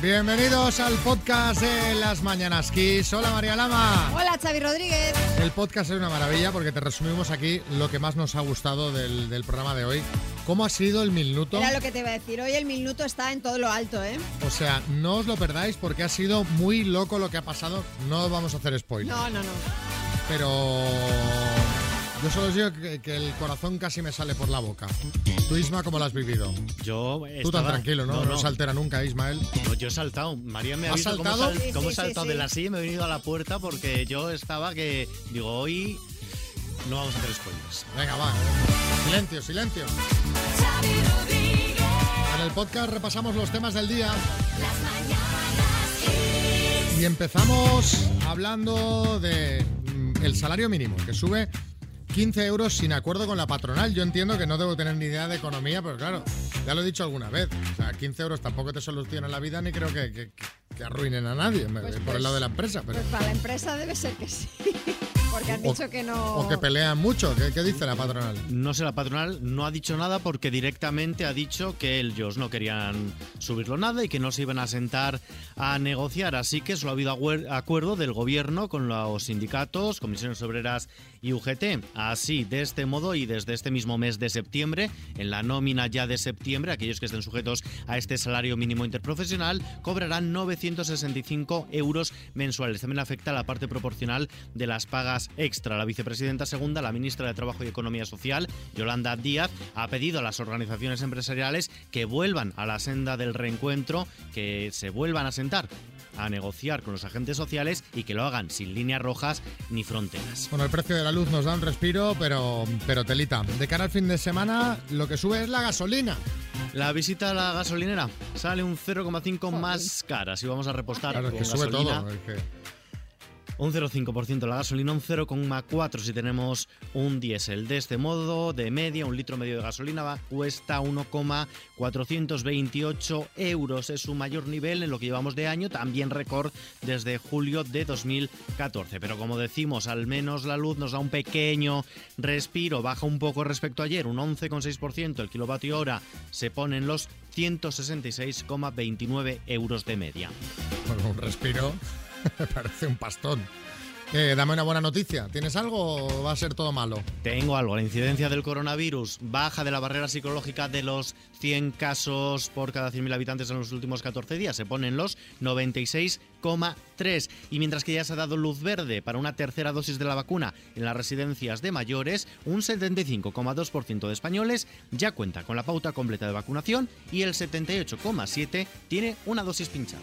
Bienvenidos al podcast de Las Mañanas Kiss. Hola María Lama. Hola, Xavi Rodríguez. El podcast es una maravilla porque te resumimos aquí lo que más nos ha gustado del, del programa de hoy. ¿Cómo ha sido el minuto? Era lo que te iba a decir. Hoy el minuto está en todo lo alto, ¿eh? O sea, no os lo perdáis porque ha sido muy loco lo que ha pasado. No vamos a hacer spoiler. No, no, no. Pero yo solo os digo que, que el corazón casi me sale por la boca. Tú, Isma, ¿cómo lo has vivido? Yo Tú tan estaba- tranquilo, ¿no? No, se altera nunca, Ismael. No, yo he saltado. María me ha ¿Has visto cómo, saltado? sal- Sí, cómo sí, he saltado sí, de la silla y me he venido a la puerta porque yo estaba que, digo, hoy no vamos a hacer spoilers. Venga, va. Silencio, silencio. En el podcast repasamos los temas del día. Las mañanas Y empezamos hablando de el salario mínimo, que sube 15 euros sin acuerdo con la patronal. Yo entiendo que no debo tener ni idea de economía, pero claro, ya lo he dicho alguna vez. O sea, 15 euros tampoco te solucionan la vida ni creo que, que- que arruinen a nadie Pues, por pues, el lado de la empresa. Pero, Pues para la empresa debe ser que sí. Porque han O- dicho que no. o que pelean mucho. ¿Qué, qué dice la patronal? No sé, la patronal no ha dicho nada porque directamente ha dicho que ellos no querían subirlo nada y que no se iban a sentar a negociar. Así que solo ha habido acuerdo del gobierno con los sindicatos, comisiones obreras y UGT. Así, de este modo y desde este mismo mes de septiembre, en la nómina ya de septiembre, aquellos que estén sujetos a este salario mínimo interprofesional cobrarán 965 euros mensuales. También afecta la parte proporcional de las pagas extra. La vicepresidenta segunda, la ministra de Trabajo y Economía Social, Yolanda Díaz, ha pedido a las organizaciones empresariales que vuelvan a la senda del reencuentro, que se vuelvan a sentar a negociar con los agentes sociales y que lo hagan sin líneas rojas ni fronteras. Bueno, el precio de la luz nos da un respiro, pero, pero telita. De cara al fin de semana, lo que sube es la gasolina. La visita a la gasolinera sale un 0,5 más cara si vamos a repostar Claro, es con que sube gasolina. todo. es que- Un 0,5% la gasolina, un 0,4 si tenemos un diésel. De este modo, de media, un litro medio de gasolina va, cuesta 1,428 euros. Es su mayor nivel en lo que llevamos de año, también récord desde julio de 2014. Pero como decimos, al menos la luz nos da un pequeño respiro, baja un poco respecto a ayer, un 11,6%. El kilovatio hora se pone en los 166,29 euros de media. Bueno, un respiro. Parece un pastón. Eh, dame una buena noticia. ¿Tienes algo o va a ser todo malo? Tengo algo, la incidencia del coronavirus baja de la barrera psicológica de los 100 casos por cada 100.000 habitantes en los últimos 14 días, se pone en los 96,3 y mientras que ya se ha dado luz verde para una tercera dosis de la vacuna en las residencias de mayores, un 75,2% de españoles ya cuenta con la pauta completa de vacunación y el 78,7 tiene una dosis pinchada.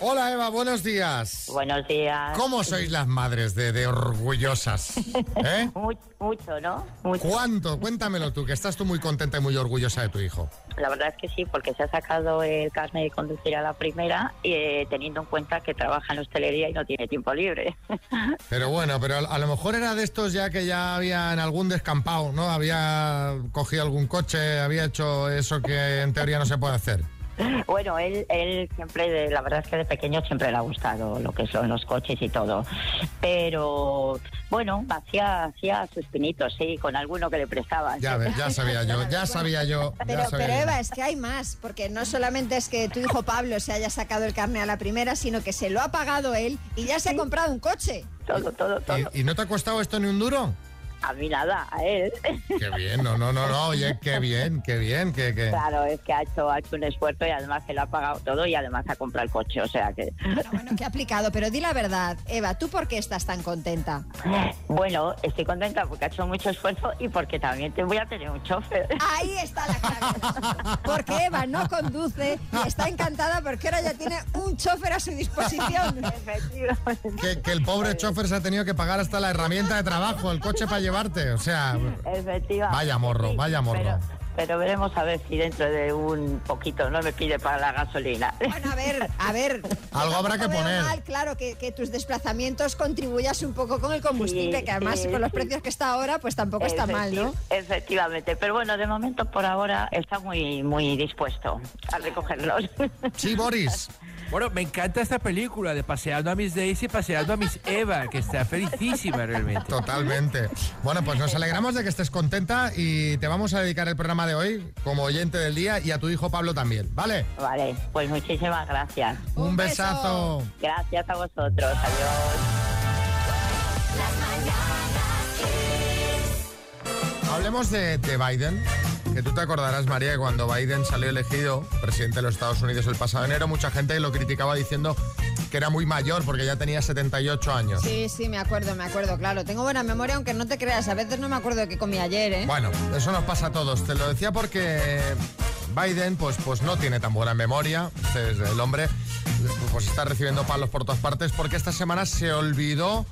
Hola Eva, buenos días. Buenos días. ¿Cómo sois las madres de, de orgullosas? ¿Eh? Mu- mucho, ¿no? Mucho. ¿Cuánto? Cuéntamelo tú, que estás tú muy contenta y muy orgullosa de tu hijo. La verdad es que sí, porque se ha sacado el carnet de conducir a la primera, eh, teniendo en cuenta que trabaja en hostelería y no tiene tiempo libre. Pero bueno, pero a, a lo mejor era de estos ya que ya había en algún descampado, ¿no? Había cogido algún coche, había hecho eso que en teoría no se puede hacer. bueno, él, él siempre, de- la verdad es que de pequeño siempre le ha gustado lo que son los coches y todo. Pero bueno, hacía, hacía sus pinitos, sí, con alguno que le prestaban. Ya ves, ya sabía yo, ya sabía yo. ya Pero, sabía pero yo. Eva, es que hay más, porque no solamente es que tu hijo Pablo se haya sacado el carne a la primera, sino que se lo ha pagado él y ya se ha comprado un coche. Todo, todo, todo. ¿Y, y no te ha costado esto ni un duro? A mí nada, a él. Qué bien, no, no, no, no, oye, qué bien, qué bien, que, que... Claro, es que ha hecho, ha hecho un esfuerzo y además se lo ha pagado todo y además ha comprado el coche, o sea que... Bueno, bueno, que ha aplicado, pero di la verdad, Eva, ¿tú por qué estás tan contenta? Bueno, estoy contenta porque ha hecho mucho esfuerzo y porque también te voy a tener un chofer. Ahí está la clave. Porque Eva no conduce y está encantada porque ahora ya tiene un chofer a su disposición. Efectivamente. Que, que el pobre chofer se ha tenido que pagar hasta la herramienta de trabajo, el coche para llevarte. O sea, Efectivamente. Vaya morro, Sí, vaya morro. Pero, pero veremos a ver si dentro de un poquito no me pide para la gasolina. Bueno, a ver, a ver. Algo habrá que poner. mal, claro, que, que tus desplazamientos contribuyas un poco con el combustible, Sí, que además sí, con los sí. precios que está ahora, pues tampoco está mal, ¿no? Efecti- Efectivamente, pero bueno, de momento por ahora está muy muy dispuesto a recogerlos. Sí, Boris. Bueno, me encanta esta película de Paseando a Miss Daisy, Paseando a Miss Eva, que está felicísima realmente. Totalmente. Bueno, pues nos alegramos de que estés contenta y te vamos a dedicar el programa de hoy como oyente del día y a tu hijo Pablo también, ¿vale? Vale, pues muchísimas gracias. Un, Un beso. besazo. Gracias a vosotros. Adiós. Hablemos de, de Biden, que tú te acordarás, María, que cuando Biden salió elegido presidente de los Estados Unidos el pasado enero, mucha gente lo criticaba diciendo que era muy mayor porque ya tenía 78 años. Sí, sí, me acuerdo, me acuerdo, claro. Tengo buena memoria, aunque no te creas, a veces no me acuerdo de qué comí ayer, ¿eh? Bueno, eso nos pasa a todos. Te lo decía porque Biden, pues, pues no tiene tan buena memoria. Es el hombre, pues está recibiendo palos por todas partes porque esta semana se olvidó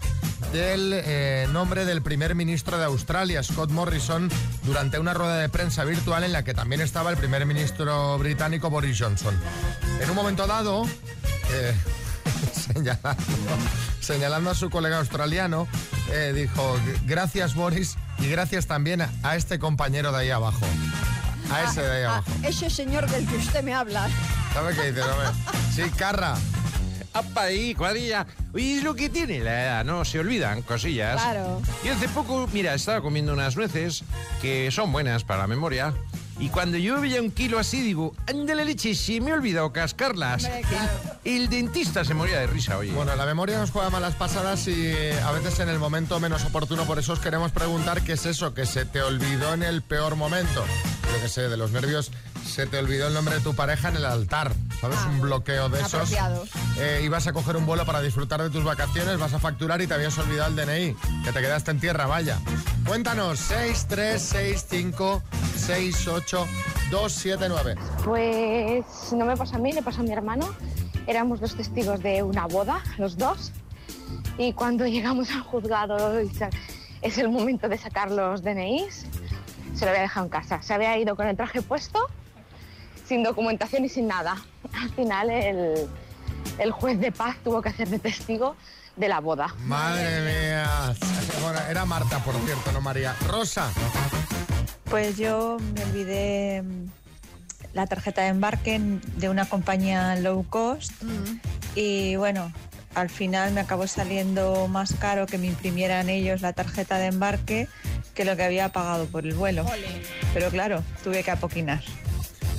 del eh, nombre del primer ministro de Australia, Scott Morrison, durante una rueda de prensa virtual en la que también estaba el primer ministro británico Boris Johnson. En un momento dado, eh, señalando, señalando a su colega australiano, eh, dijo, gracias Boris y gracias también a, a este compañero de ahí abajo. A ese de ahí Ah, abajo. ese señor del que usted me habla. ¿Sabe qué dice? No me- Sí, Carra. ¡Apa ahí, cuadrilla! Oye, es lo que tiene la edad, ¿no? Se olvidan cosillas. Claro. Y hace poco, mira, estaba comiendo unas nueces que son buenas para la memoria. Y cuando yo veía un kilo así, digo, ándale leche, se me ha olvidado cascarlas. Hombre, claro. el, el dentista se moría de risa, oye. Bueno, la memoria nos juega malas pasadas y eh, a veces en el momento menos oportuno, por eso os queremos preguntar qué es eso que se te olvidó en el peor momento. Yo que sé, de los nervios, se te olvidó el nombre de tu pareja en el altar. ¿Sabes? Ah, un bloqueo de esos. Eh, ibas a coger un vuelo para disfrutar de tus vacaciones, vas a facturar y te habías olvidado el DNI, que te quedaste en tierra, vaya. Cuéntanos, 636568279. Pues no me pasa a mí, le pasa a mi hermano. Éramos los testigos de una boda, los dos. Y cuando llegamos al juzgado, es el momento de sacar los DNIs, se lo había dejado en casa. Se había ido con el traje puesto, sin documentación y sin nada. Al final, el, el juez de paz tuvo que hacer de testigo de la boda. Madre mía. Bueno, era Marta, por cierto, no María. Rosa. Pues yo me olvidé mm, la tarjeta de embarque de una compañía low cost y bueno, al final me acabó saliendo más caro que me imprimieran ellos la tarjeta de embarque que lo que había pagado por el vuelo. Pero claro, tuve que apoquinar.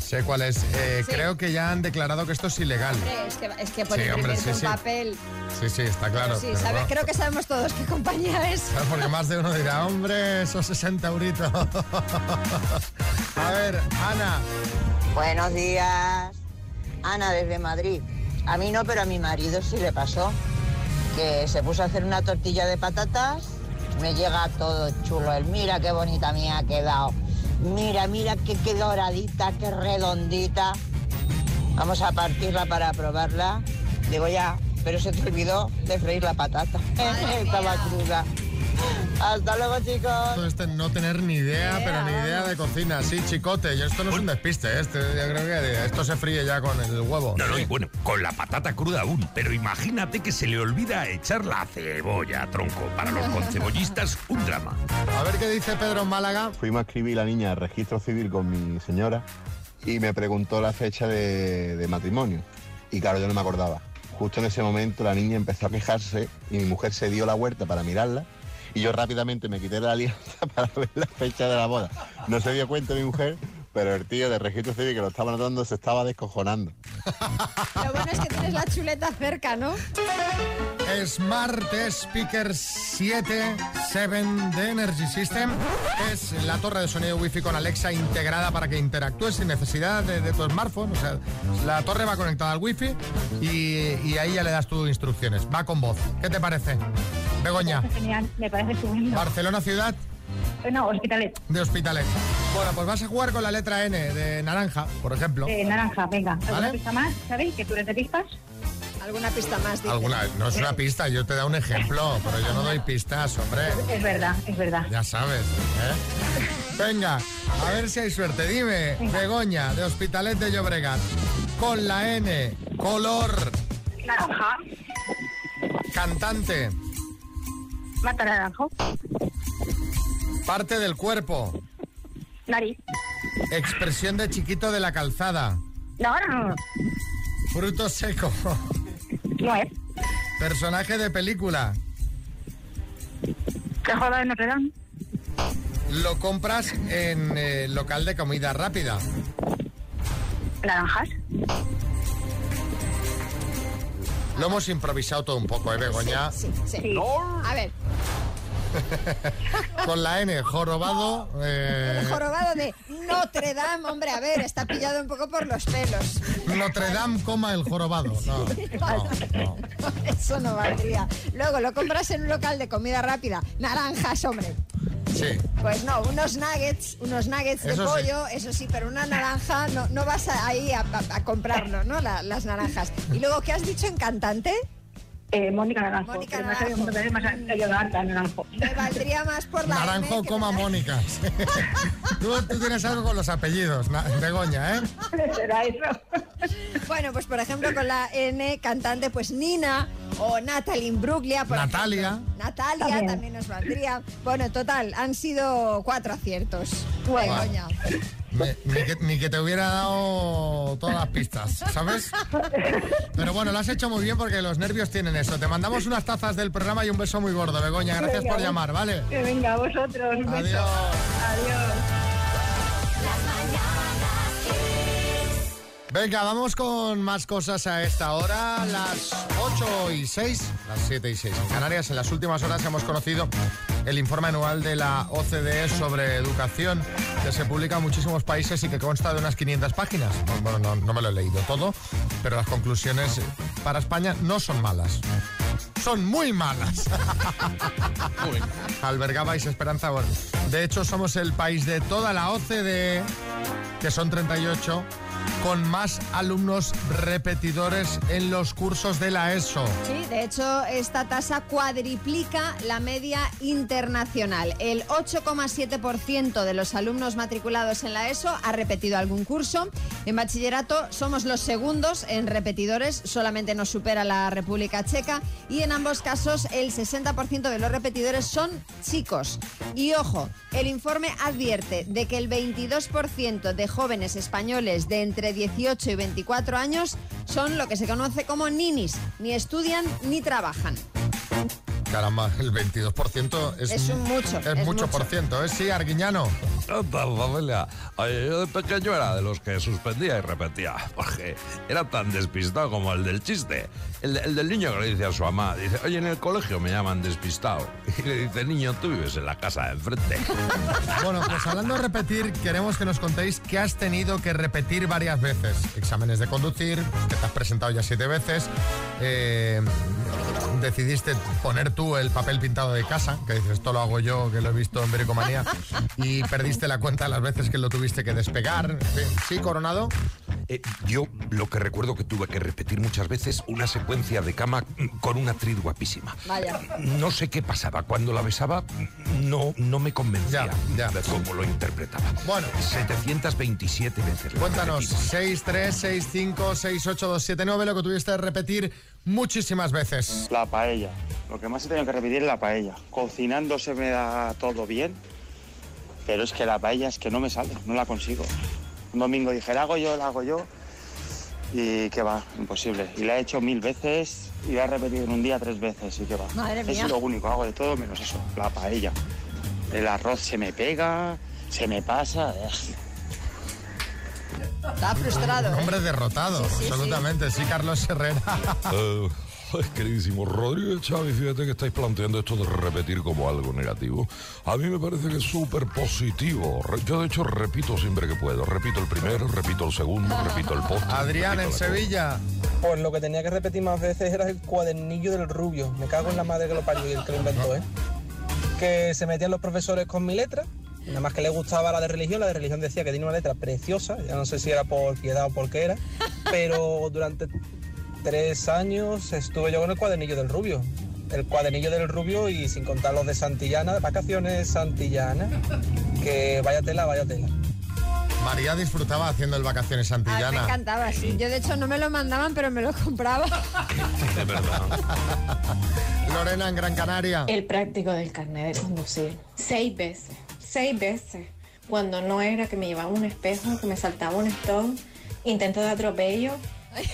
Sé cuál es. Eh, Sí. Creo que ya han declarado que esto es ilegal. Hombre, es que, es que por Sí, hombre, sí, un papel. Sí, sí, está claro. sí, pero sabe- no. creo que sabemos todos qué compañía es. Porque más de uno dirá, hombre, esos 60 euritos. a ver, Ana. Buenos días. Ana desde Madrid. A mí no, pero a mi marido sí le pasó. Que se puso a hacer una tortilla de patatas. Me llega todo chulo. El mira qué bonita me ha quedado. Mira, mira qué, qué doradita, qué redondita. Vamos a partirla para probarla. Digo ya, pero se te olvidó de freír la patata. Estaba cruda. Hasta luego, chicos. Todo este no tener ni idea, pero ni idea de cocina. Sí, chicote. Y esto no es un despiste, ¿eh? este, yo creo que esto se fríe ya con el huevo. No, no, y bueno, con la patata cruda aún, pero imagínate que se le olvida echar la cebolla, tronco. Para los concebollistas, un drama. A ver qué dice Pedro en Málaga. Fuimos a escribir la niña al registro civil con mi señora y me preguntó la fecha de, de matrimonio. Y claro, yo no me acordaba. Justo en ese momento la niña empezó a quejarse y mi mujer se dio la vuelta para mirarla y yo rápidamente me quité la alianza para ver la fecha de la boda. No se dio cuenta mi mujer, pero el tío de registro civil que lo estaba notando se estaba descojonando. Lo bueno es que tienes la chuleta cerca, ¿no? Smart Speaker 7 7 de Energy System es la torre de sonido Wi-Fi con Alexa integrada para que interactúes sin necesidad de, de tu smartphone. O sea, la torre va conectada al Wi-Fi y, y ahí ya le das tus instrucciones. Va con voz. ¿Qué te parece? Begoña, Genial, me parece estupendo. Barcelona ciudad No, hospitalet. de Hospitalet. Bueno, pues vas a jugar con la letra N de naranja, por ejemplo. naranja, venga. ¿Alguna ¿Vale? pista más? ¿Sabéis que tú eres de pistas? Alguna pista más, dice. Alguna, no es una pista, yo te da un ejemplo, pero yo no doy pistas, hombre. Es verdad, es verdad. Ya sabes, ¿eh? Venga, a ver si hay suerte. Dime, Begoña, de Hospitalet de Llobregat. Con la N, color, Naranja. cantante, Mata naranjo. parte del cuerpo, Nariz. expresión de chiquito de la calzada, No, no, no. fruto seco, Nuez. personaje de película. Joda de Notre Dame. Lo compras en eh, local de comida rápida. Naranjas. Lo hemos improvisado todo un poco, ¿eh, Begoña? Sí, sí. A ver, Con la N, jorobado. eh, el jorobado de Notre Dame, hombre, a ver, está pillado un poco por los pelos. Notre Dame, coma el jorobado. No, no, no. Eso no valdría. Luego lo compras en un local de comida rápida. Naranjas, hombre. Sí. Pues no, unos nuggets, unos nuggets de sí. pollo, eso sí, pero una naranja no, no vas ahí a, a- a comprarlo, ¿no? La- las naranjas. Y luego, ¿qué has dicho en cantante? Eh, Mónica Naranjo. Mónica Naranja, Naranjo. Me valdría más por la Naranjo, coma Mónica. tú, tú tienes algo con los apellidos, Begoña, ¿eh? Será eso. Bueno, pues por ejemplo con la N cantante, pues Nina o Natalie Imbruglia. por Natalia. ejemplo. Natalia También. también nos valdría. Bueno, total, han sido cuatro aciertos. Bueno. Begoña. Ni, que, ni que te hubiera dado todas las pistas, ¿sabes? Pero bueno, lo has hecho muy bien porque los nervios tienen eso. Te mandamos unas tazas del programa y un beso muy gordo, Begoña. Gracias Venga, por llamar, ¿vale? Que venga, vosotros. Un beso. Adiós. Adiós. Venga, vamos con más cosas a esta hora. Las 8 y 6, las 7 y 6 en Canarias. En las últimas horas hemos conocido el informe anual de la OCDE sobre educación, que se publica en muchísimos países y que consta de unas 500 páginas. Bueno, no, no me lo he leído todo, pero las conclusiones para España no son malas. Son muy malas. Albergabais esperanza. De hecho, somos el país de toda la OCDE, que son 38, con más alumnos repetidores en los cursos de la ESO. Sí, de hecho, esta tasa cuadriplica la media internacional. El 8,7% de los alumnos matriculados en la ESO ha repetido algún curso. En bachillerato somos los segundos en repetidores, solamente nos supera la República Checa. Y en ambos casos, el 60% de los repetidores son chicos. Y ojo, el informe advierte de que el 22% de jóvenes españoles de entre 18 y 24 años son lo que se conoce como ninis, ni estudian ni trabajan. Caramba, el 22% es, Es un mucho, Es, es mucho, mucho. por ciento, ¿eh? Sí, Arguiñano. ¿Qué tal, familia? Yo de pequeño era de los que suspendía y repetía, porque era tan despistado como el del chiste. El, de- el del niño que le dice a su mamá, dice, oye, en el colegio me llaman despistado. Y le dice, niño, tú vives en la casa de enfrente. Bueno, pues hablando de repetir, queremos que nos contéis que has tenido que repetir varias veces. Exámenes de conducir, que te has presentado ya siete veces. eh, decidiste poner tú el papel pintado de casa, que dices, esto lo hago yo, que lo he visto en Bricomanía, y perdiste la cuenta de las veces que lo tuviste que despegar. ¿Sí, Coronado? Eh, yo lo que recuerdo que tuve que repetir muchas veces una secuencia de cama con una actriz guapísima. Vaya. No sé qué pasaba. Cuando la besaba, no, no me convencía de cómo lo interpretaba. Bueno. 727 veces. Cuéntanos, repetí. 636568279, lo que tuviste que repetir muchísimas veces. La paella. Lo que más he tenido que repetir es la paella. Cocinando se me da todo bien, pero es que la paella es que no me sale, no la consigo. Un domingo dije, la hago yo, la hago yo, y que va, imposible. Y la he hecho mil veces y la he repetido en un día tres veces y que va. Madre mía. Es lo único, hago de todo menos eso, la paella. El arroz se me pega, se me pasa. Eh. Está frustrado. Un ¿eh? hombre derrotado, Sí, sí, sí. absolutamente. Sí, Carlos Herrera. Eh, ay, queridísimo Rodríguez Chávez, fíjate que estáis planteando esto de repetir como algo negativo. A mí me parece que es súper positivo. Yo, de hecho, repito siempre que puedo. Repito el primero, repito el segundo, repito el postre. Adrián, en Sevilla. Pues lo que tenía que repetir más veces era el cuadernillo del rubio. Me cago en la madre que lo parió y el que lo inventó, ¿eh? Que se metían los profesores con mi letra. Nada más que le gustaba la de religión. La de religión decía que tenía una letra preciosa. Ya no sé si era por piedad o por qué era. Pero durante tres años estuve yo con el cuadernillo del rubio. el cuadernillo del rubio y sin contar los de Santillana, vacaciones Santillana, que vaya tela, vaya tela. María disfrutaba haciendo el vacaciones A mí me Santillana. encantaba, sí. Yo, de hecho, no me lo mandaban, pero me lo compraba. Es verdad. Lorena en Gran Canaria. El práctico del carnet de conducir. Seis veces. Seis veces. Cuando no era que me llevaba un espejo, que me saltaba un stop, intento de atropello.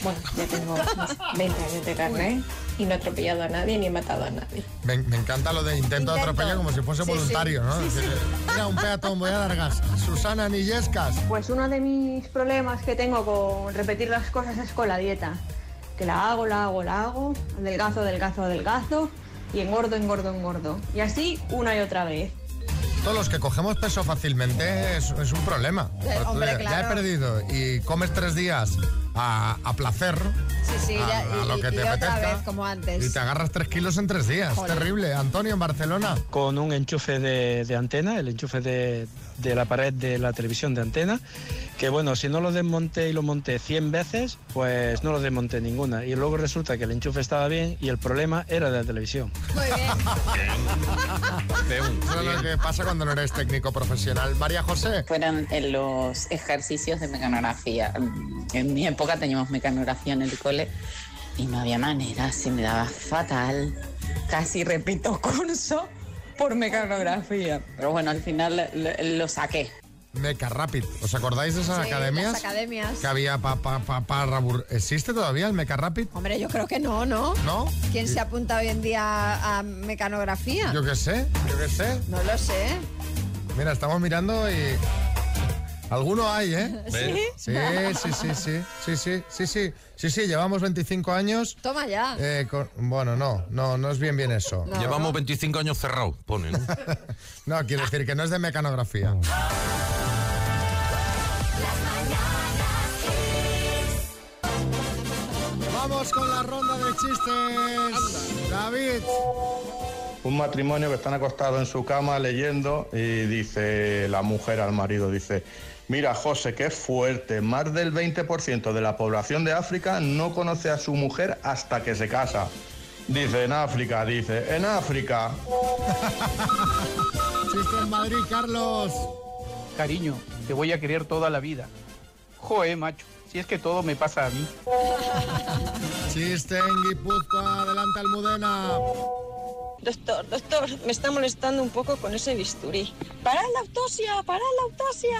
Bueno, ya tengo mis 20 años de carnet y no he atropellado a nadie ni he matado a nadie. Me, me encanta lo de intento, de atropello como si fuese Sí, voluntario, sí. ¿no? Sí, Mira, un peatón, voy a dar gas. Susana Nillescas. Pues uno de mis problemas que tengo con repetir las cosas es con la dieta. Que la hago, la hago, la hago, adelgazo, adelgazo, adelgazo, y engordo, engordo, engordo. Y así una y otra vez. Todos los que cogemos peso fácilmente es, es un problema. Eh, hombre, ya- Ya he perdido y comes tres días a, a placer. Sí, sí, a, ya- a y, lo que y te otra apetezca. vez, como antes. Y te agarras tres kilos en tres días. Joder. Terrible. Antonio en Barcelona. con un enchufe de, de antena, el enchufe de, de la pared de la televisión de antena, que bueno, si no lo desmonté y lo monté 100 veces, pues no lo desmonté ninguna. Y luego resulta que el enchufe estaba bien y el problema era de la televisión. Muy bien. Eso es lo que pasa cuando no eres técnico profesional. María José. Fueron en los ejercicios de mecanografía. En mi época teníamos mecanografía en el cole y no había manera, se me daba fatal. Casi repito curso por mecanografía. Pero bueno, al final lo, lo saqué. Meca Rapid. ¿Os acordáis de esas Sí, academias? las academias. Que había para pa, pa, pa rabur- ¿Existe todavía el Meca Rapid? Hombre, yo creo que no, ¿no? ¿No? ¿Quién se apunta hoy en día a, a mecanografía? Yo qué sé, yo qué sé. No lo sé. Mira, estamos mirando y. Alguno hay, ¿eh? ¿Sí? Sí, sí, sí, sí, sí, sí, sí, sí, sí, sí, llevamos 25 años. Toma ya. eh, con- bueno, no, no, no es bien bien eso. No. Llevamos 25 años cerrados, pone, ¿no? No, quiero decir que no es de mecanografía. Vamos con la ronda de chistes. David. Un matrimonio que están acostados en su cama leyendo y dice la mujer al marido, dice, mira José, qué fuerte, más del 20% de la población de África no conoce a su mujer hasta que se casa. Dice, en África, dice, en África. Chiste en Madrid, Carlos. Cariño, te voy a querer toda la vida. Joe, macho, si es que todo me pasa a mí. Chiste en Guipúzcoa, adelante Almudena. Doctor, doctor, me está molestando un poco con ese bisturí. ¡Para la autopsia! ¡Para la autopsia!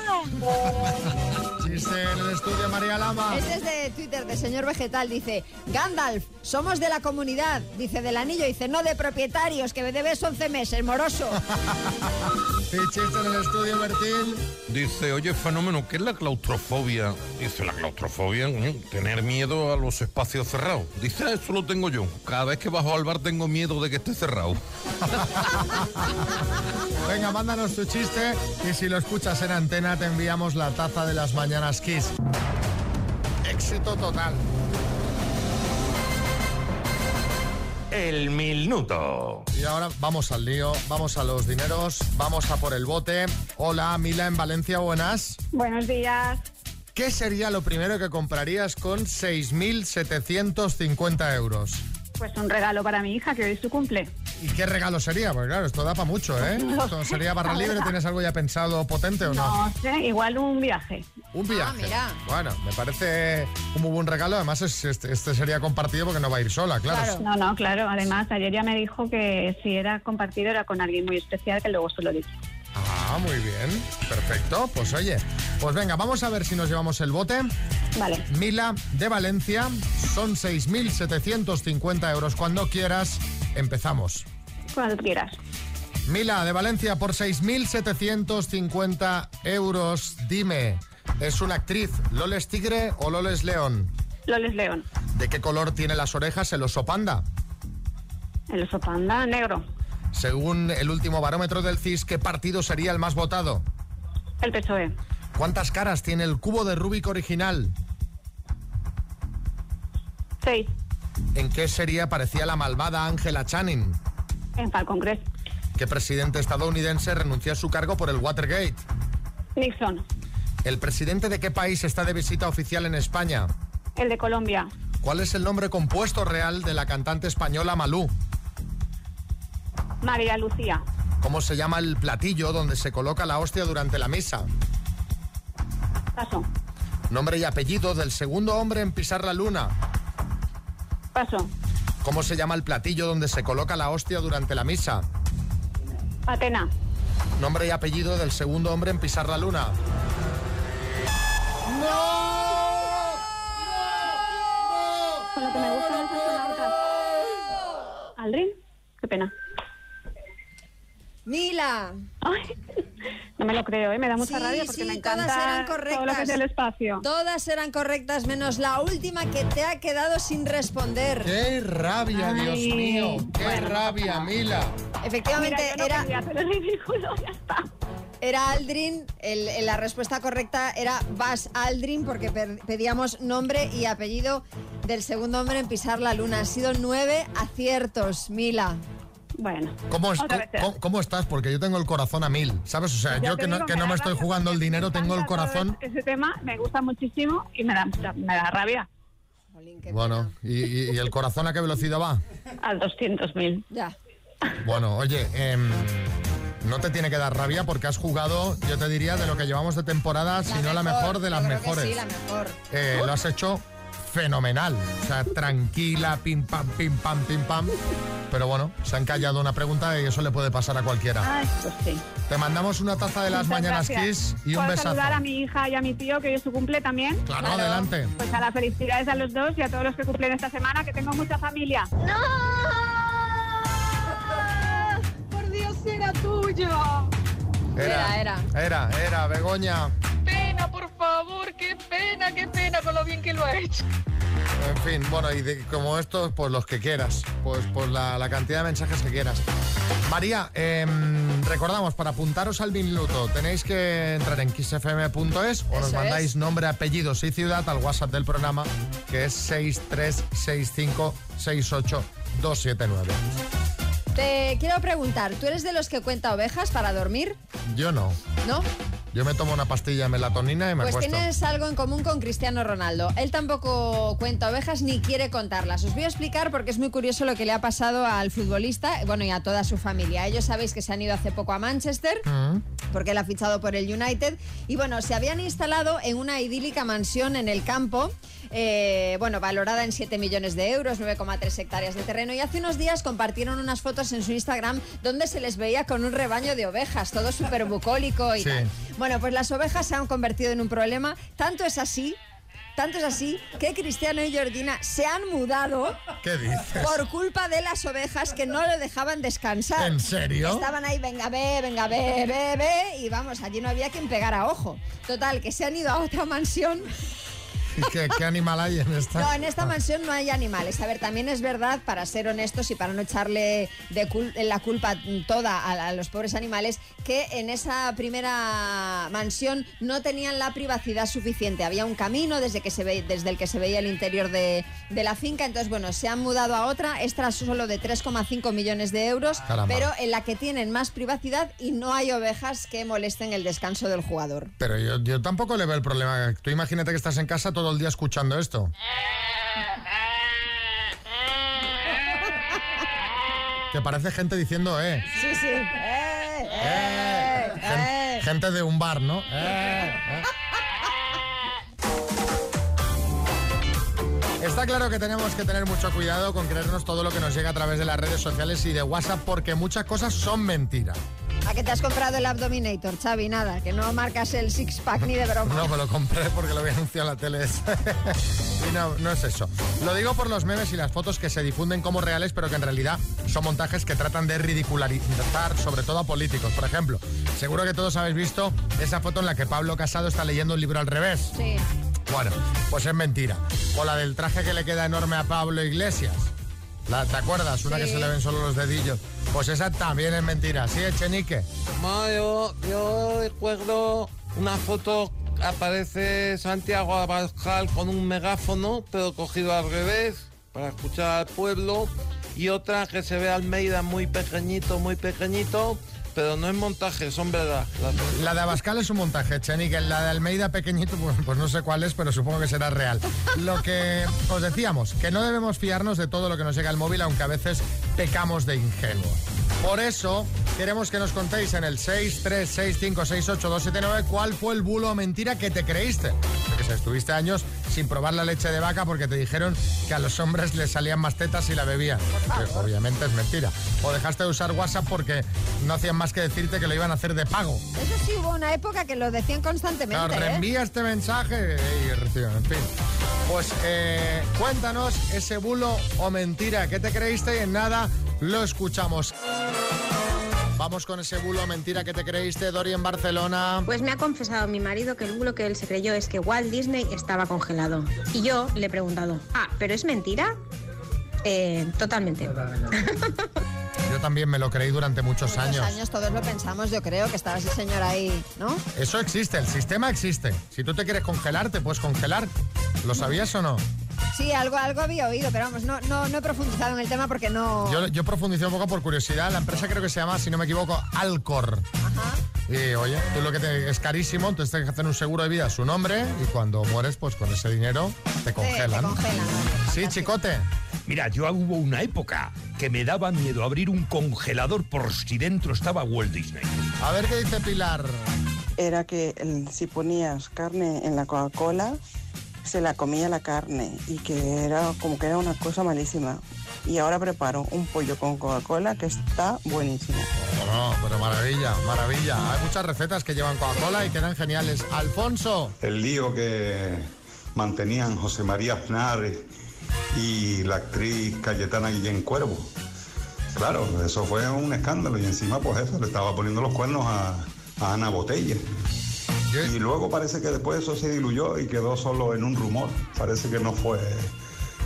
Chiste en el estudio, María Lama. Este es de Twitter, de señor vegetal. Dice, Gandalf, somos de la comunidad. Dice, del anillo. Dice, no de propietarios, que me debes 11 meses, moroso. Chiste en el estudio, Bertín. Dice, oye, fenómeno, ¿qué es la claustrofobia? Dice, la claustrofobia, coño, tener miedo a los espacios cerrados. Dice, "Ah, eso lo tengo yo. Cada vez que bajo al bar tengo miedo de que esté cerrado. Venga, mándanos tu chiste y si lo escuchas en antena te enviamos la taza de las mañanas Kiss. Éxito total. El minuto. Y ahora vamos al lío, vamos a los dineros, vamos a por el bote. Hola, Mila en Valencia, buenas. Buenos días. ¿Qué sería lo primero que comprarías con 6.750 euros? Pues un regalo para mi hija, que hoy es su cumple. ¿Y qué regalo sería? Pues claro, esto da para mucho, ¿eh? No ¿Esto sé, sería barra libre? ¿Tienes algo ya pensado potente o no? No sé, igual un viaje. Un viaje. mira. Bueno, me parece un muy buen regalo. Además, es- este, este sería compartido porque no va a ir sola, claro. No, no, claro. Además, ayer ya me dijo que si era compartido era con alguien muy especial, que luego se lo dije. Ah, muy bien. Perfecto. Pues oye, pues venga, vamos a ver si nos llevamos el bote. Vale. Mila de Valencia, son 6.750 euros. Cuando quieras, empezamos. Cuando quieras. Mila de Valencia, por 6.750 euros, dime, ¿es una actriz Loles Tigre o Loles León? Loles León. ¿De qué color tiene las orejas el oso panda? El oso panda negro. Según el último barómetro del CIS, ¿qué partido sería el más votado? El PSOE. ¿Cuántas caras tiene el cubo de Rubik original? Seis. ¿En qué serie aparecía la malvada Angela Channing? En Falcon Crest. ¿Qué presidente estadounidense renunció a su cargo por el Watergate? Nixon. ¿El presidente de qué país está de visita oficial en España? El de Colombia. ¿Cuál es el nombre compuesto real de la cantante española Malú? María Lucía. ¿Cómo se llama el platillo donde se coloca la hostia durante la misa? Paso. Nombre y apellido del segundo hombre en pisar la luna. Paso. ¿Cómo se llama el platillo donde se coloca la hostia durante la misa? Atena. Nombre y apellido del segundo hombre en pisar la luna. Con lo que me gustan los astronautas. ¿Aldrin? Qué pena. Mila. No me lo creo, ¿eh? me da mucha Sí, rabia porque sí, me todas encanta eran todo lo que correctas. es el espacio. Todas eran correctas, menos la última que te ha quedado sin responder. ¡Qué rabia, Dios mío! ¡Qué Bueno, rabia, Mila! Efectivamente, Mira, yo no era. quería ridículo, ya está. Era Aldrin, el- el- la respuesta correcta era Bas Aldrin porque per- pedíamos nombre y apellido del segundo hombre en pisar la luna. Han sido nueve aciertos, Mila. Bueno. ¿Cómo, es- Otra vez. cómo- cómo estás? Porque yo tengo el corazón a mil, ¿sabes? O sea, Ya yo que no, digo, que me no da me estoy jugando el dinero, tengo el corazón... Ese tema me gusta muchísimo y me da, me da rabia. Bueno, ¿y, y- y el corazón a qué velocidad va? Al 200.000. Ya. Bueno, oye, em, no te tiene que dar rabia porque has jugado, yo te diría, de lo que llevamos de temporada, si no la mejor de las mejores. Sí, la mejor. Eh, lo has hecho fenomenal. O sea, tranquila, pim pam, pim pam, pim pam. Pero bueno, se han callado una pregunta y eso le puede pasar a cualquiera. Ay, pues sí. Te mandamos una taza de las Muchas mañanas gracias. Kiss y un ¿Puedo besazo. saludar a mi hija y a mi tío, que hoy es su cumple también? Claro, adelante. Pues a las felicidades a los dos y a todos los que cumplen esta semana, que tengo mucha familia. Por Dios, era tuyo. Era, Era, Era, era, Begoña. Pena, por favor, qué pena, qué pena con lo bien que lo ha hecho. En fin, bueno, y de- como esto, pues los que quieras. Pues por la, la cantidad de mensajes que quieras. María, em, recordamos, para apuntaros al minuto tenéis que entrar en kissfm.es o nos mandáis es. nombre, apellidos y ciudad al WhatsApp del programa, que es 636568279. Te quiero preguntar, ¿tú eres de los que cuenta ovejas para dormir? Yo no. ¿No? Yo me tomo una pastilla de melatonina y me Pues acuesto. tienes algo en común con Cristiano Ronaldo. Él tampoco cuenta ovejas ni quiere contarlas. Os voy a explicar porque es muy curioso lo que le ha pasado al futbolista, bueno, y a toda su familia. Ellos sabéis que se han ido hace poco a Manchester porque él ha fichado por el United. Y bueno, se habían instalado en una idílica mansión en el campo, eh, bueno, valorada en 7 millones de euros, 9,3 hectáreas de terreno. Y hace unos días compartieron unas fotos en su Instagram donde se les veía con un rebaño de ovejas, todo súper bucólico y Sí. tal. Bueno, pues las ovejas se han convertido en un problema. Tanto es así. Tanto es así que Cristiano y Georgina se han mudado ¿Qué dices? por culpa de las ovejas que no le dejaban descansar. ¿En serio? Estaban ahí, venga, ve, venga, ve, ve, ve, y vamos, allí no había quien pegar a ojo. Total, que se han ido a otra mansión. ¿Qué, qué animal hay en esta? No, en esta mansión no hay animales. A ver, también es verdad, para ser honestos y para no echarle de cul- la culpa toda a, a los pobres animales, que en esa primera mansión no tenían la privacidad suficiente. Había un camino desde, que se ve, desde el que se veía el interior de, de la finca. Entonces, bueno, se han mudado a otra. Esta es solo de 3,5 millones de euros, Caramba. pero en la que tienen más privacidad y no hay ovejas que molesten el descanso del jugador. Pero yo, yo tampoco le veo el problema. Tú imagínate que estás en casa todo el día escuchando esto. Que parece gente diciendo, eh. Sí, sí. Eh, eh, Gen- Gente de un bar, ¿no? Eh, eh. Está claro que tenemos que tener mucho cuidado con creernos todo lo que nos llega a través de las redes sociales y de WhatsApp porque muchas cosas son mentiras. ¿A qué te has comprado el Abdominator, Xavi? Nada, que no marcas el six-pack ni de broma. No, me lo compré porque lo había anunciado en la tele. y no, no es eso. Lo digo por los memes y las fotos que se difunden como reales, pero que en realidad son montajes que tratan de ridicularizar sobre todo a políticos. Por ejemplo, seguro que todos habéis visto esa foto en la que Pablo Casado está leyendo un libro al revés. Sí. Bueno, pues es mentira. O la del traje que le queda enorme a Pablo Iglesias. La- ¿Te acuerdas? Una Sí. que se le ven solo los dedillos. Pues esa también es mentira. ¿Sí, Echenique? No, yo, recuerdo una foto, aparece Santiago Abascal con un megáfono, pero cogido al revés, para escuchar al pueblo, y otra que se ve a Almeida muy pequeñito, muy pequeñito, pero no es montaje, son verdad. La de Abascal es un montaje, Chenique. La de Almeida pequeñito, pues, pues no sé cuál es, pero supongo que será real. Lo que os decíamos, que no debemos fiarnos de todo lo que nos llega al móvil, aunque a veces pecamos de ingenuos. Por eso queremos que nos contéis en el 636568279 cuál fue el bulo o mentira que te creíste. Porque si estuviste años sin probar la leche de vaca porque te dijeron que a los hombres les salían más tetas si la bebían. Que obviamente es mentira. O dejaste de usar WhatsApp porque no hacían más que decirte que lo iban a hacer de pago. Eso sí hubo una época que lo decían constantemente. Claro, ¿eh? reenvía este mensaje y en fin. Pues eh, cuéntanos ese bulo o mentira que te creíste y en nada lo escuchamos. Vamos con ese bulo mentira que te creíste, Dori, en Barcelona. Pues me ha confesado mi marido que el bulo que él se creyó es que Walt Disney estaba congelado. Y yo le he preguntado, ah, ¿pero es mentira? Eh, totalmente. Yo también me lo creí durante muchos Muchos años. años todos lo pensamos, yo creo, que estaba ese señor ahí, ¿no? Eso existe, el sistema existe. Si tú te quieres congelar, te puedes congelar. ¿Lo sabías o no? Sí, algo, algo había oído, pero vamos, no, no, no he profundizado en el tema porque no... Yo, yo profundicé un poco por curiosidad. La empresa creo que se llama, si no me equivoco, Alcor. Y oye, tú lo que te, es carísimo, entonces tienes que hacer un seguro de vida a su nombre y cuando mueres, pues con ese dinero te congelan. Sí, chicote. Mira, yo hubo una época que me daba miedo abrir un congelador por si dentro estaba Walt Disney. A ver qué dice Pilar. Era que el- si ponías carne en la Coca-Cola, se la comía la carne y que era como que era una cosa malísima. Y ahora preparo un pollo con Coca-Cola que está buenísimo. No, pero maravilla, maravilla. Hay muchas recetas que llevan Coca-Cola y quedan geniales. Alfonso. El lío que mantenían José María Aznar y la actriz Cayetana Guillén Cuervo. Claro, eso fue un escándalo y encima pues eso, le estaba poniendo los cuernos a, a Ana Botella. Y luego parece que después eso se diluyó y quedó solo en un rumor. Parece que no fue,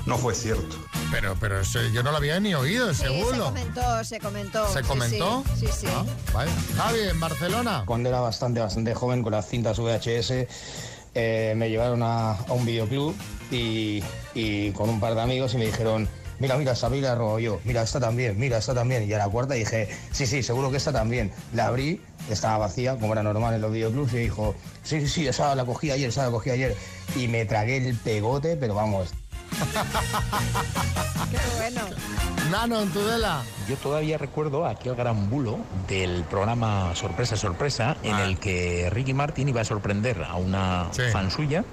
no fue cierto. Pero, pero ese- yo no lo había ni oído, ese Sí, se comentó, se comentó. ¿Se sí, comentó? Sí, sí. sí. Vale. Javi, en Barcelona. Cuando era bastante, bastante joven con las cintas VHS, eh, me llevaron a, a un videoclub y, y con un par de amigos y me dijeron, mira, mira, esta la robo yo, mira, esta también, mira, esta también. Y a la cuarta dije, sí, sí, seguro que esta también. La abrí, estaba vacía, como era normal en los videoclubs, y dijo, sí, sí, sí, esa la cogí ayer, esa la cogí ayer. Y me tragué el pegote, pero vamos. Qué bueno. Nano, en Tudela. Yo todavía recuerdo aquel gran bulo del programa Sorpresa Sorpresa en el que Ricky Martin iba a sorprender a una fan suya,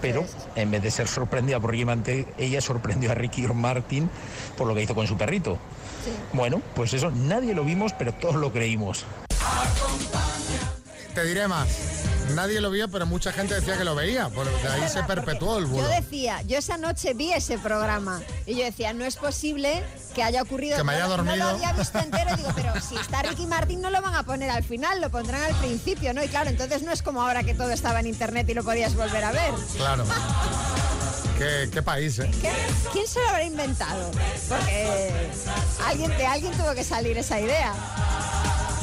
pero en vez de ser sorprendida por Ricky Martin, ella sorprendió a Ricky Martin por lo que hizo con su perrito. Bueno, pues eso, nadie lo vimos, pero todos lo creímos. Te diré más. Nadie lo vio, pero mucha gente decía que lo veía. Por de ahí se perpetuó el bulo. Yo decía, yo esa noche vi ese programa y yo decía, no es posible que haya ocurrido. Que me haya no, no dormido. lo había visto entero y digo, pero si está Ricky Martin no lo van a poner al final, lo pondrán al principio, ¿no? Y claro, entonces no es como ahora que todo estaba en internet y lo podías volver a ver. Claro. Qué, qué país, ¿eh? ¿Qué? ¿Quién se lo habrá inventado? Porque alguien, de alguien tuvo que salir esa idea.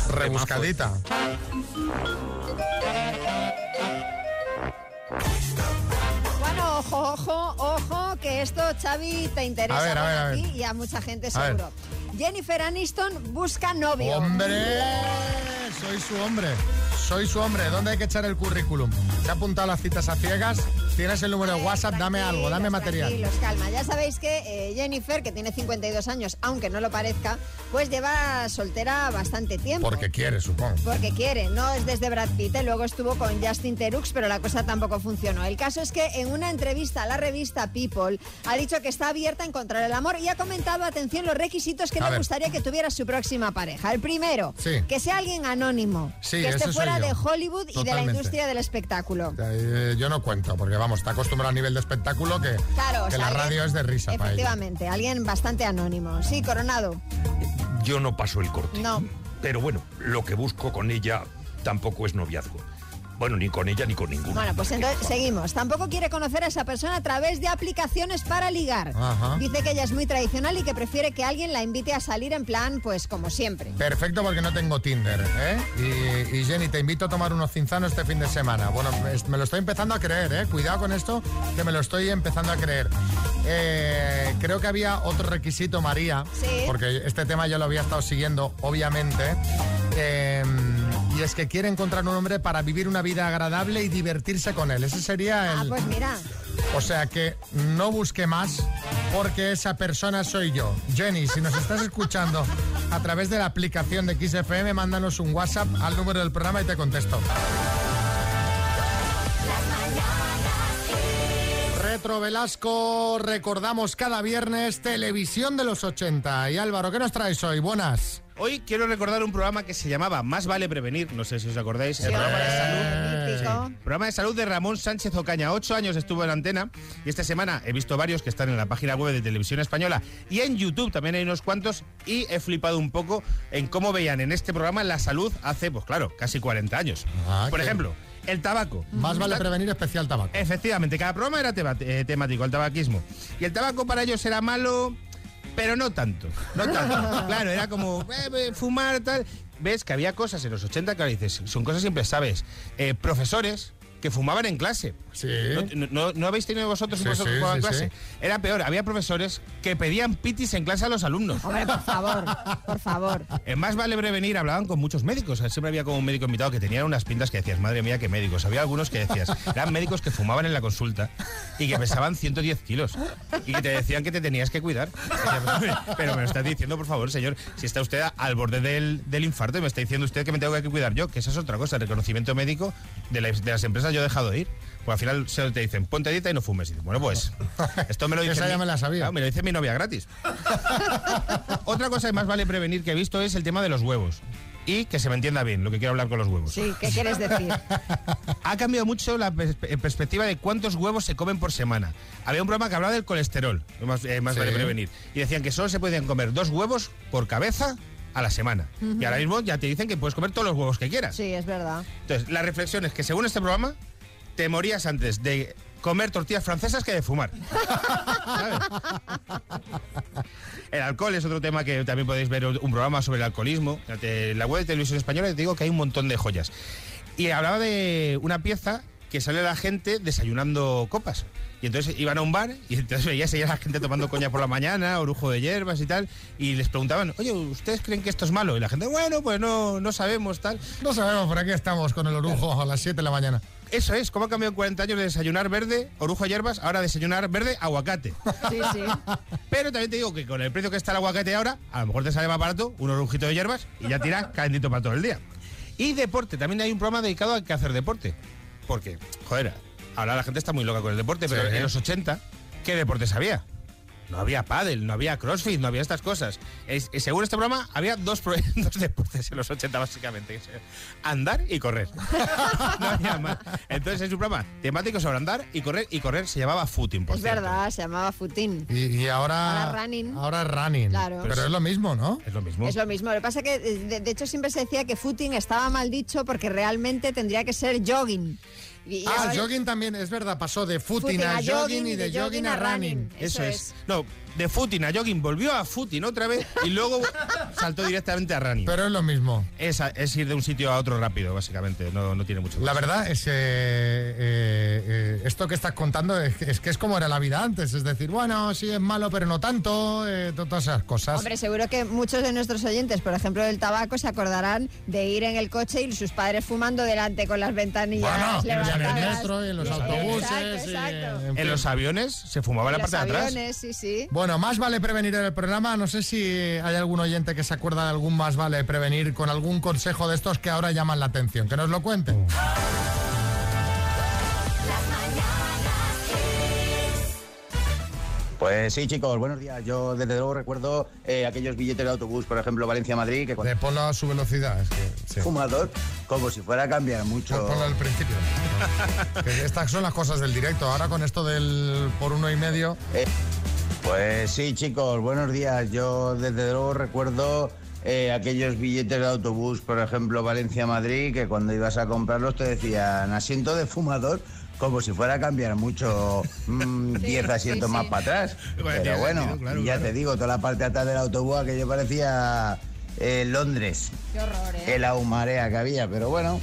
Rebuscadita. Bueno, ojo, ojo, ojo, que esto, Xavi, te interesa A ver, a ver, a ver. ti y a mucha gente A seguro. Jennifer Aniston busca novio. ¡Hombre! Soy su hombre. Soy su hombre. ¿Dónde hay que echar el currículum? ¿Se ha apuntado las citas a ciegas? ¿Tienes el número de WhatsApp? Dame algo, dame material. Tranquilos, calma. Ya sabéis que eh, Jennifer, que tiene 52 años, aunque no lo parezca, pues lleva soltera bastante tiempo. Porque quiere, supongo. Porque quiere, no es desde Brad Pitt, ¿eh? luego estuvo con Justin Terux, pero la cosa tampoco funcionó. El caso es que en una entrevista a la revista People ha dicho que está abierta a encontrar el amor y ha comentado, atención, los requisitos que A le ver. gustaría que tuviera su próxima pareja. El primero, Sí. que sea alguien anónimo, Sí, que esté fuera de Hollywood y de la Totalmente. industria del espectáculo. Eh, yo no cuento, porque vamos, está acostumbrado a nivel de espectáculo que, Claro, o que sea, la alguien- radio es de risa para ella. Efectivamente, alguien bastante anónimo. Sí, Coronado. Yo no paso el corte. No. Pero bueno, lo que busco con ella tampoco es noviazgo. Bueno, ni con ella ni con ninguno. Bueno, pues entonces seguimos. Tampoco quiere conocer a esa persona a través de aplicaciones para ligar. Ajá. Dice que ella es muy tradicional y que prefiere que alguien la invite a salir en plan, pues como siempre. Perfecto porque no tengo Tinder, ¿eh? Y, y Jenny, te invito a tomar unos cinzanos este fin de semana. Bueno, me, me lo estoy empezando a creer, ¿eh? Cuidado con esto, que me lo estoy empezando a creer. Eh, creo que había otro requisito, María, Sí. porque este tema yo lo había estado siguiendo, obviamente. Eh, y es que quiere encontrar un hombre para vivir una vida agradable y divertirse con él. Ese sería Ah, el... pues mira. O sea que no busque más porque esa persona soy yo. Jenny, si nos estás escuchando, a través de la aplicación de XFM, mándanos un WhatsApp al número del programa y te contesto. Retro Velasco, recordamos cada viernes televisión de los 80. Y Álvaro, ¿qué nos traes hoy? Buenas. Hoy quiero recordar un programa que se llamaba Más vale prevenir, no sé si os acordáis, el programa de salud. Sí. Programa de salud de Ramón Sánchez Ocaña. Ocho años estuvo en antena y esta semana he visto varios que están en la página web de Televisión Española y en YouTube también hay unos cuantos y he flipado un poco en cómo veían en este programa la salud hace, pues claro, casi 40 años. Ah, Por qué- ejemplo, el tabaco. Más vale prevenir especial tabaco. Efectivamente, cada programa era eh, temático, el tabaquismo. Y el tabaco para ellos era malo, pero no tanto. No tanto. claro, era como eh, eh, fumar, tal. Ves que había cosas en los 80 que ahora dices, son cosas siempre sabes. Eh, profesores que fumaban en clase. Sí. ¿No, no- no habéis tenido vosotros un Sí, profesor que sí, fumaba en clase? sí. Era peor, había profesores que pedían pitis en clase a los alumnos. Hombre, por favor, por favor. En Más Vale Prevenir hablaban con muchos médicos. Siempre había como un médico invitado que tenía unas pintas que decías, madre mía, qué médicos. Había algunos que decías, eran médicos que fumaban en la consulta y que pesaban 110 kilos y que te decían que te tenías que cuidar. Pero me lo está diciendo, por favor, señor, si está usted al borde del, del infarto y me está diciendo usted que me tengo que cuidar yo, que esa es otra cosa, el reconocimiento médico de, la- de las empresas yo he dejado de ir. Pues al final se te dicen, ponte a dieta y no fumes. Y dices, bueno, pues esto me lo dice Esa ya mi- me la sabía. Claro, me lo dice mi novia gratis. Otra cosa que más vale prevenir que he visto es el tema de los huevos. Y que se me entienda bien lo que quiero hablar con los huevos. Sí, ¿qué quieres decir? Ha cambiado mucho la pers- perspectiva de cuántos huevos se comen por semana. Había un programa que hablaba del colesterol, más, eh, más Sí. vale prevenir. Y decían que solo se podían comer dos huevos por cabeza a la semana. Y ahora mismo ya te dicen que puedes comer todos los huevos que quieras. Sí, es verdad. Entonces, la reflexión es que según este programa, te morías antes de comer tortillas francesas que de fumar. ¿Sabes? El alcohol es otro tema que también podéis ver un programa sobre el alcoholismo. En la web de televisión española te digo que hay un montón de joyas. Y hablaba de una pieza que sale la gente desayunando copas. Y entonces iban a un bar y entonces veías ahí a la gente tomando coña por la mañana, orujo de hierbas y tal. Y les preguntaban, oye, ¿ustedes creen que esto es malo? Y la gente, bueno, pues no, no sabemos, tal. No sabemos, por aquí estamos con el orujo a las 7 de la mañana. Eso es, ¿cómo ha cambiado en 40 años de desayunar verde, orujo hierbas, ahora desayunar verde, aguacate? Sí, sí. Pero también te digo que con el precio que está el aguacate ahora, a lo mejor te sale más barato un orujito de hierbas y ya tiras calentito para todo el día. Y deporte, también hay un programa dedicado a que hacer deporte. Porque, joder, ahora la gente está muy loca con el deporte, pero Sí. en los 80, ¿qué deportes había? No había pádel, no había crossfit, no había estas cosas. Es- y según este programa, había dos, dos deportes en los 80 básicamente. se- Andar y correr. no había más. Entonces es un programa temático sobre andar y correr. Y correr se llamaba footing, por Es cierto. verdad, se llamaba Footing. Y, y ahora. Ahora running. Ahora es running. Claro. Pero es lo mismo, ¿no? Es lo mismo. Es lo mismo. Lo que pasa es que, eh, de, de hecho, siempre se decía que footing estaba mal dicho porque realmente tendría que ser jogging. Y- Ah, jogging también, es verdad, pasó de footing, Footing a, jogging y de jogging a running. Eso, es. No, de footing a jogging volvió a footing otra vez y luego saltó directamente a running. Pero es lo mismo. Es, es ir de un sitio a otro rápido, básicamente. No, no tiene mucho más. La verdad es que eh, eh, esto que estás contando es, es que es como era la vida antes. Es decir, bueno, sí es malo, pero no tanto, eh, todas esas cosas. Hombre, seguro que muchos de nuestros oyentes, por ejemplo, del tabaco, se acordarán de ir en el coche y sus padres fumando delante con las ventanillas Bueno, en el metro y en los Sí, autobuses. exacto, y, en En fin. los aviones se fumaba en la Los parte de atrás. aviones, sí, sí. Bueno, más vale prevenir en el programa. No sé si hay algún oyente que se acuerda de algún más vale prevenir con algún consejo de estos que ahora llaman la atención. Que nos lo cuenten. Pues sí, chicos, buenos días. Yo desde luego recuerdo eh, aquellos billetes de autobús, por ejemplo, Valencia-Madrid, que De ponlo a su velocidad. Es que, sí. fumador, como si fuera a cambiar mucho. Pon- Ponlo al principio. Que estas son las cosas del directo. Ahora con esto del por uno y medio. Pues sí, chicos, buenos días. Yo desde luego recuerdo eh, aquellos billetes de autobús, por ejemplo, Valencia-Madrid, que cuando ibas a comprarlos te decían asiento de fumador, como si fuera a cambiar mucho mm, 10 Sí, asientos sí, más para atrás. Bueno, Pero bueno, sentido, claro, y ya claro. te digo, toda la parte de atrás del autobús aquello parecía eh, Londres. Qué horror, ¿eh? El ahumarea que había, pero bueno,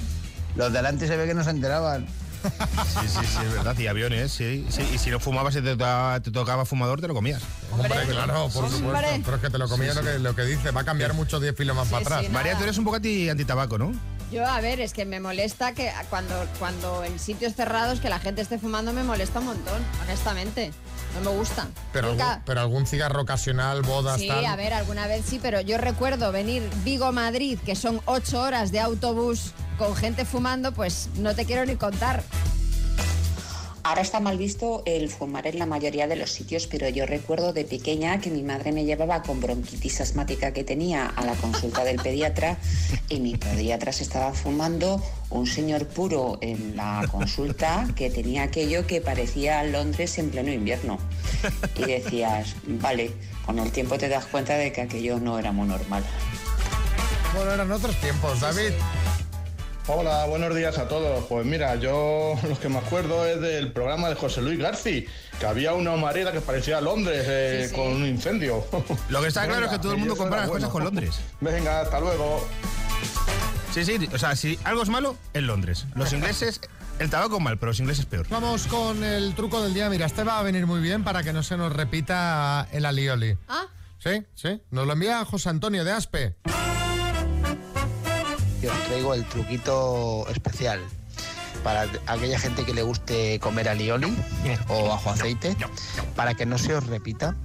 los de delante se ve que no se enteraban. Sí, sí, sí, es verdad. Y aviones, sí. sí. Y si no fumabas y te, tocaba- te tocaba fumador, te lo comías. Hombre, claro, por supuesto. Pero es que te lo comía Sí, lo, que, lo que dice. Va a cambiar mucho 10 filos más Sí, para atrás. sí, María, tú eres un poco anti, antitabaco, ¿no? Yo, a ver, es que me molesta que cuando, cuando en sitios cerrados que la gente esté fumando me molesta un montón, honestamente. No me gusta. Pero, Nunca- algún, pero algún cigarro ocasional, bodas, Sí, tal. a ver, alguna vez sí, pero yo recuerdo venir Vigo-Madrid, que son ocho horas de autobús con gente fumando, pues no te quiero ni contar. Ahora está mal visto el fumar en la mayoría de los sitios, pero yo recuerdo de pequeña que mi madre me llevaba con bronquitis asmática que tenía a la consulta del pediatra y mi pediatra se estaba fumando un señor puro en la consulta que tenía aquello que parecía Londres en pleno invierno. Y decías, vale, con el tiempo te das cuenta de que aquello no era muy normal. Bueno, eran otros tiempos, David. Hola, buenos días a todos. Pues mira, yo lo que me acuerdo es del programa de José Luis Garci, que había una humareda que parecía Londres eh, Sí, sí. con un incendio. Lo que está claro es que todo el mundo compara las cosas con Londres. Venga, hasta luego. Sí, sí, o sea, si algo es malo, es Londres. Los ingleses, el tabaco mal, pero los ingleses peor. Vamos con el truco del día. Mira, este va a venir muy bien para que no se nos repita el alioli. ¿Ah? Sí, sí. Nos lo envía José Antonio de Aspe. Yo os traigo el truquito especial para aquella gente que le guste comer alioli o bajo aceite, para que no se os repita.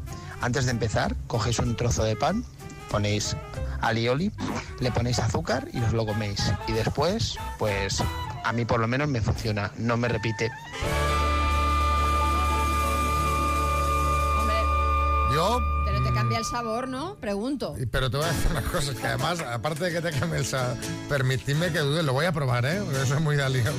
Antes de empezar, cogéis un trozo de pan, ponéis alioli, le ponéis azúcar y os lo coméis. Y después, pues a mí por lo menos me funciona, no me repite. Yo, cambia el sabor, ¿no? Pregunto. pero te voy a decir una cosa, que además, aparte de que te cambie el sa- permitidme que dude, lo voy a probar, ¿eh? Porque eso es muy de alioli.